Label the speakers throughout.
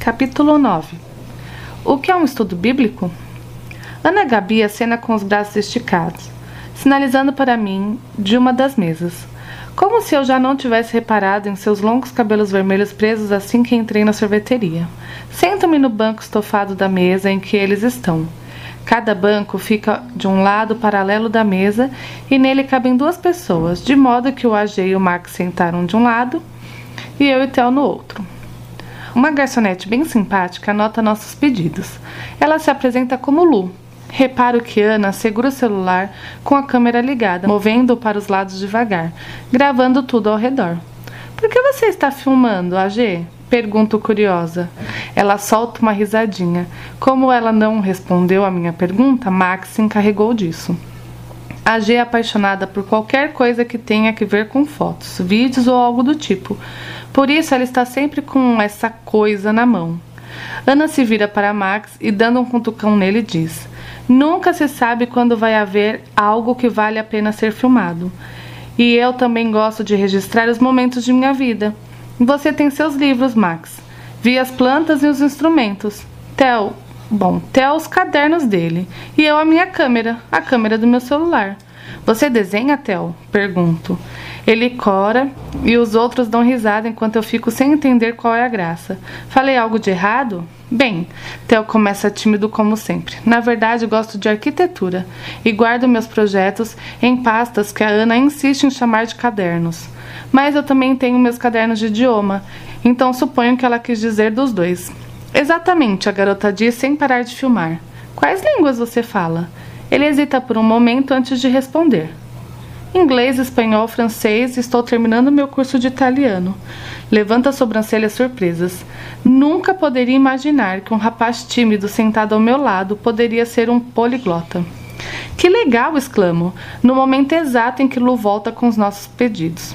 Speaker 1: Capítulo 9 O que é um estudo bíblico? Ana Gabi acena com os braços esticados, sinalizando para mim de uma das mesas, como se eu já não tivesse reparado em seus longos cabelos vermelhos presos assim que entrei na sorveteria. Sento-me no banco estofado da mesa em que eles estão. Cada banco fica de um lado paralelo da mesa e nele cabem duas pessoas, de modo que o AG e o Max sentaram de um lado e eu e Theo no outro. Uma garçonete bem simpática anota nossos pedidos. Ela se apresenta como Lu. Reparo que Ana segura o celular com a câmera ligada, movendo-o para os lados devagar, gravando tudo ao redor. Por que você está filmando, AG? Pergunto curiosa. Ela solta uma risadinha. Como ela não respondeu a minha pergunta, Max se encarregou disso. A G é apaixonada por qualquer coisa que tenha que ver com fotos, vídeos ou algo do tipo. Por isso, ela está sempre com essa coisa na mão. Ana se vira para Max e, dando um cutucão nele, diz: Nunca se sabe quando vai haver algo que vale a pena ser filmado. E eu também gosto de registrar os momentos de minha vida. Você tem seus livros, Max. Vi as plantas e os instrumentos. Theo, bom, Theo os cadernos dele. E eu a minha câmera, a câmera do meu celular. Você desenha, Theo? Pergunto. Ele cora e os outros dão risada enquanto eu fico sem entender qual é a graça. Falei algo de errado? Bem, Theo começa tímido como sempre. Na verdade, gosto de arquitetura e guardo meus projetos em pastas que a Ana insiste em chamar de cadernos. Mas eu também tenho meus cadernos de idioma, então suponho que ela quis dizer dos dois. Exatamente, a garota diz sem parar de filmar. Quais línguas você fala? Ele hesita por um momento antes de responder. Inglês, espanhol, francês, estou terminando meu curso de italiano. Levanta as sobrancelhas surpresas. Nunca poderia imaginar que um rapaz tímido sentado ao meu lado poderia ser um poliglota. Que legal! exclamo, no momento exato em que Lu volta com os nossos pedidos.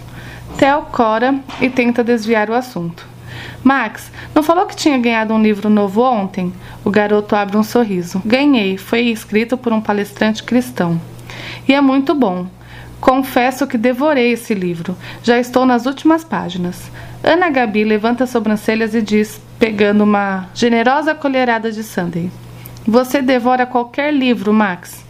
Speaker 1: Theo cora e tenta desviar o assunto. Max, não falou que tinha ganhado um livro novo ontem? O garoto abre um sorriso. Ganhei, foi escrito por um palestrante cristão. E é muito bom. Confesso que devorei esse livro. Já estou nas últimas páginas. Ana Gabi levanta as sobrancelhas e diz, pegando uma generosa colherada de Sunday: Você devora qualquer livro, Max.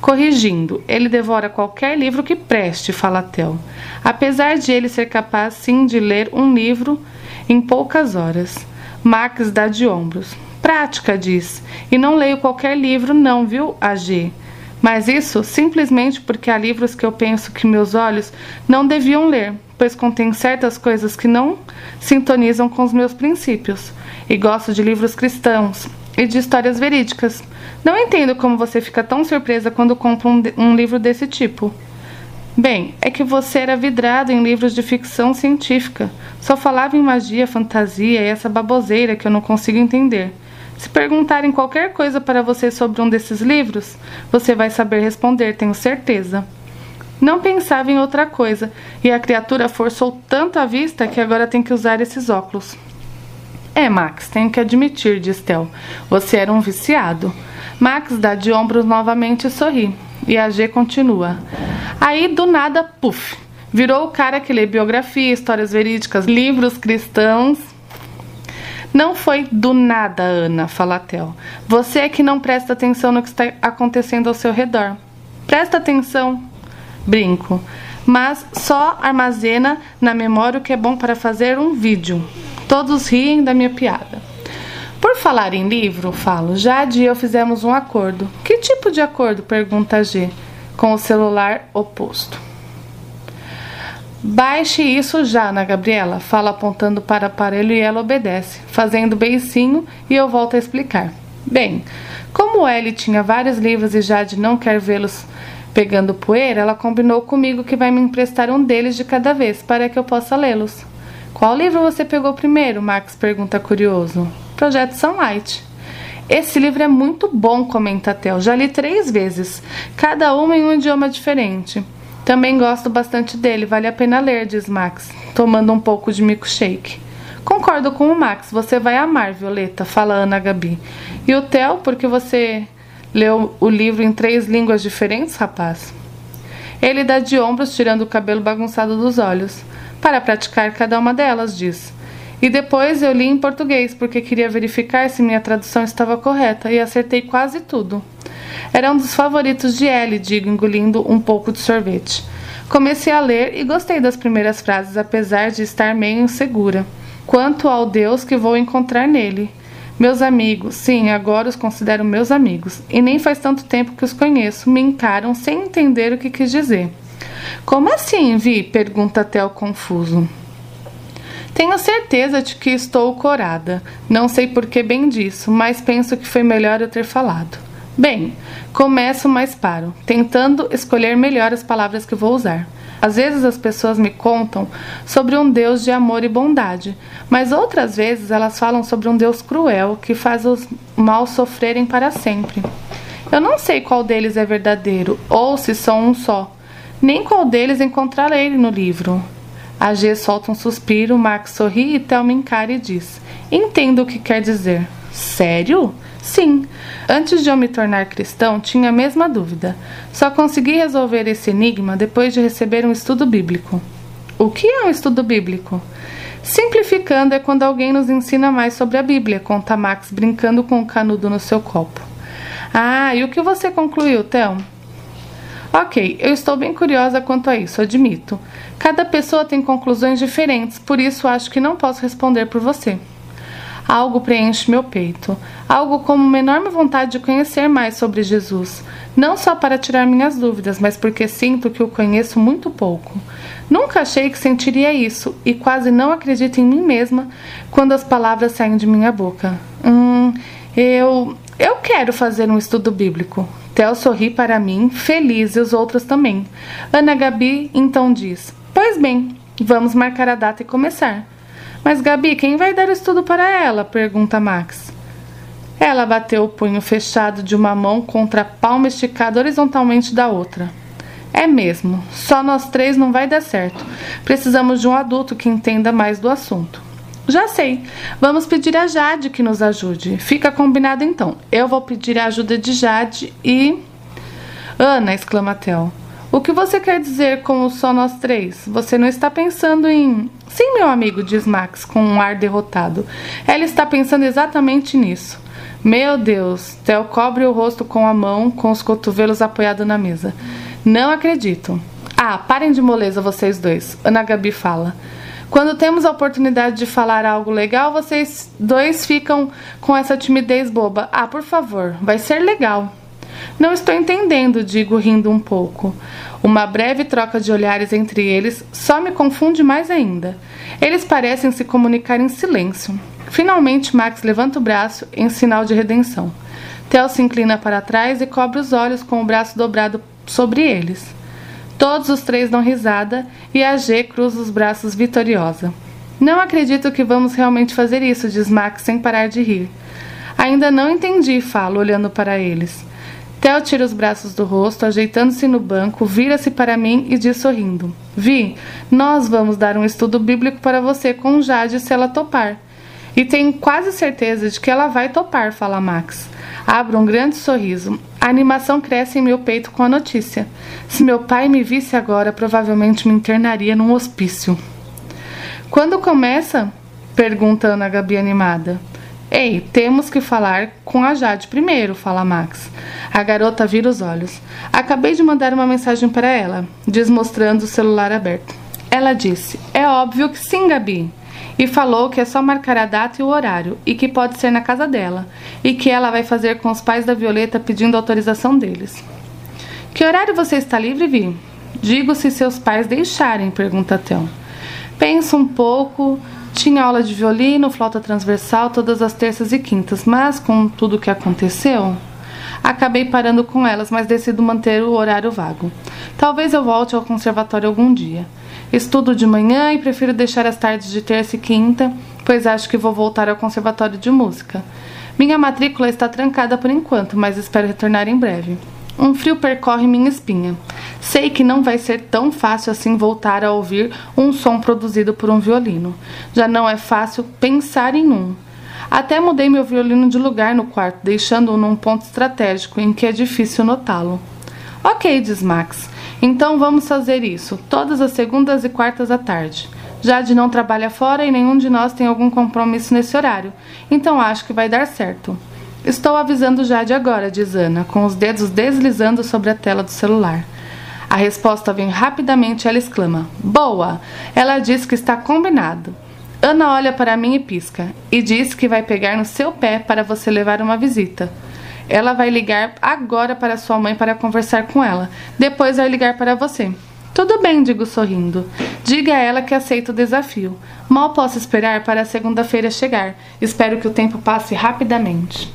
Speaker 1: Corrigindo, ele devora qualquer livro que preste, fala Tel. Apesar de ele ser capaz, sim, de ler um livro em poucas horas. Max dá de ombros. Prática, diz. E não leio qualquer livro, não, viu, AG? Mas isso simplesmente porque há livros que eu penso que meus olhos não deviam ler, pois contém certas coisas que não sintonizam com os meus princípios. E gosto de livros cristãos e de histórias verídicas. Não entendo como você fica tão surpresa quando compra um, um livro desse tipo. Bem, é que você era vidrado em livros de ficção científica. Só falava em magia, fantasia e essa baboseira que eu não consigo entender. Se perguntarem qualquer coisa para você sobre um desses livros, você vai saber responder, tenho certeza. Não pensava em outra coisa, e a criatura forçou tanto a vista que agora tem que usar esses óculos. É, Max, tenho que admitir, diz Tel. Você era um viciado. Max dá de ombros novamente e sorri. E a G continua. Aí, do nada, puf! Virou o cara que lê biografia, histórias verídicas, livros cristãos não foi do nada, Ana, fala Tel. Você é que não presta atenção no que está acontecendo ao seu redor. Presta atenção. Brinco. Mas só armazena na memória o que é bom para fazer um vídeo. Todos riem da minha piada. Falar em livro, falo, já e eu fizemos um acordo. Que tipo de acordo? pergunta G, com o celular oposto. Baixe isso já, Ana Gabriela, fala apontando para o aparelho e ela obedece, fazendo beicinho e eu volto a explicar. Bem, como Ellie tinha vários livros e Jade não quer vê-los pegando poeira, ela combinou comigo que vai me emprestar um deles de cada vez para que eu possa lê-los. Qual livro você pegou primeiro? Max pergunta curioso. Projeto Sunlight. Esse livro é muito bom, comenta Tel. Já li três vezes, cada uma em um idioma diferente. Também gosto bastante dele, vale a pena ler, diz Max, tomando um pouco de milkshake. Concordo com o Max, você vai amar, Violeta, fala Ana Gabi. E o Theo, porque você leu o livro em três línguas diferentes, rapaz? Ele dá de ombros, tirando o cabelo bagunçado dos olhos. Para praticar cada uma delas, diz. E depois eu li em português, porque queria verificar se minha tradução estava correta, e acertei quase tudo. Era um dos favoritos de Ellie, digo, engolindo um pouco de sorvete. Comecei a ler e gostei das primeiras frases, apesar de estar meio insegura. Quanto ao Deus que vou encontrar nele. Meus amigos, sim, agora os considero meus amigos, e nem faz tanto tempo que os conheço, me encaram sem entender o que quis dizer. Como assim, Vi? pergunta Theo confuso. Tenho certeza de que estou corada. Não sei por que bem disso, mas penso que foi melhor eu ter falado. Bem, começo, mas paro, tentando escolher melhor as palavras que vou usar. Às vezes as pessoas me contam sobre um Deus de amor e bondade, mas outras vezes elas falam sobre um Deus cruel que faz os maus sofrerem para sempre. Eu não sei qual deles é verdadeiro ou se são um só, nem qual deles encontrarei no livro. A G solta um suspiro, Max sorri e Thelma encara e diz: Entendo o que quer dizer. Sério? Sim. Antes de eu me tornar cristão, tinha a mesma dúvida. Só consegui resolver esse enigma depois de receber um estudo bíblico. O que é um estudo bíblico? Simplificando, é quando alguém nos ensina mais sobre a Bíblia, conta Max, brincando com o canudo no seu copo. Ah, e o que você concluiu, Thelma? Ok, eu estou bem curiosa quanto a isso, admito. Cada pessoa tem conclusões diferentes, por isso acho que não posso responder por você. Algo preenche meu peito, algo como uma enorme vontade de conhecer mais sobre Jesus, não só para tirar minhas dúvidas, mas porque sinto que o conheço muito pouco. Nunca achei que sentiria isso e quase não acredito em mim mesma quando as palavras saem de minha boca. Hum, eu. Eu quero fazer um estudo bíblico. Theo sorri para mim, feliz, e os outros também. Ana Gabi então diz: Pois bem, vamos marcar a data e começar. Mas Gabi, quem vai dar o estudo para ela? pergunta Max. Ela bateu o punho fechado de uma mão contra a palma esticada horizontalmente da outra. É mesmo, só nós três não vai dar certo. Precisamos de um adulto que entenda mais do assunto. Já sei. Vamos pedir a Jade que nos ajude. Fica combinado então. Eu vou pedir a ajuda de Jade e. Ana, exclama Tel. O que você quer dizer com só nós três? Você não está pensando em. Sim, meu amigo, diz Max com um ar derrotado. Ela está pensando exatamente nisso. Meu Deus, Theo cobre o rosto com a mão, com os cotovelos apoiados na mesa. Não acredito. Ah, parem de moleza vocês dois. Ana Gabi fala. Quando temos a oportunidade de falar algo legal, vocês dois ficam com essa timidez boba. Ah, por favor, vai ser legal. Não estou entendendo, digo rindo um pouco. Uma breve troca de olhares entre eles só me confunde mais ainda. Eles parecem se comunicar em silêncio. Finalmente, Max levanta o braço em sinal de redenção. Theo se inclina para trás e cobre os olhos com o braço dobrado sobre eles. Todos os três dão risada e a G cruza os braços vitoriosa. Não acredito que vamos realmente fazer isso, diz Max sem parar de rir. Ainda não entendi, falo, olhando para eles. Theo tira os braços do rosto, ajeitando-se no banco, vira-se para mim e diz sorrindo: Vi, nós vamos dar um estudo bíblico para você com Jade se ela topar. E tenho quase certeza de que ela vai topar, fala Max. Abro um grande sorriso. A animação cresce em meu peito com a notícia. Se meu pai me visse agora, provavelmente me internaria num hospício. Quando começa? Pergunta Ana Gabi animada. Ei, temos que falar com a Jade primeiro, fala Max. A garota vira os olhos. Acabei de mandar uma mensagem para ela, diz mostrando o celular aberto. Ela disse: É óbvio que sim, Gabi e falou que é só marcar a data e o horário e que pode ser na casa dela e que ela vai fazer com os pais da Violeta pedindo autorização deles. Que horário você está livre, Vi? Digo se seus pais deixarem, pergunta Theo. Penso um pouco. Tinha aula de violino, flauta transversal todas as terças e quintas, mas com tudo o que aconteceu, acabei parando com elas, mas decido manter o horário vago. Talvez eu volte ao conservatório algum dia. Estudo de manhã e prefiro deixar as tardes de terça e quinta, pois acho que vou voltar ao conservatório de música. Minha matrícula está trancada por enquanto, mas espero retornar em breve. Um frio percorre minha espinha. Sei que não vai ser tão fácil assim voltar a ouvir um som produzido por um violino. Já não é fácil pensar em um. Até mudei meu violino de lugar no quarto, deixando-o num ponto estratégico em que é difícil notá-lo. Ok, diz Max. Então vamos fazer isso, todas as segundas e quartas à tarde. Jade não trabalha fora e nenhum de nós tem algum compromisso nesse horário, então acho que vai dar certo. Estou avisando Jade agora, diz Ana, com os dedos deslizando sobre a tela do celular. A resposta vem rapidamente e ela exclama: Boa! Ela diz que está combinado. Ana olha para mim e pisca, e diz que vai pegar no seu pé para você levar uma visita. Ela vai ligar agora para sua mãe para conversar com ela. Depois vai ligar para você. Tudo bem, digo sorrindo. Diga a ela que aceito o desafio. Mal posso esperar para a segunda-feira chegar. Espero que o tempo passe rapidamente.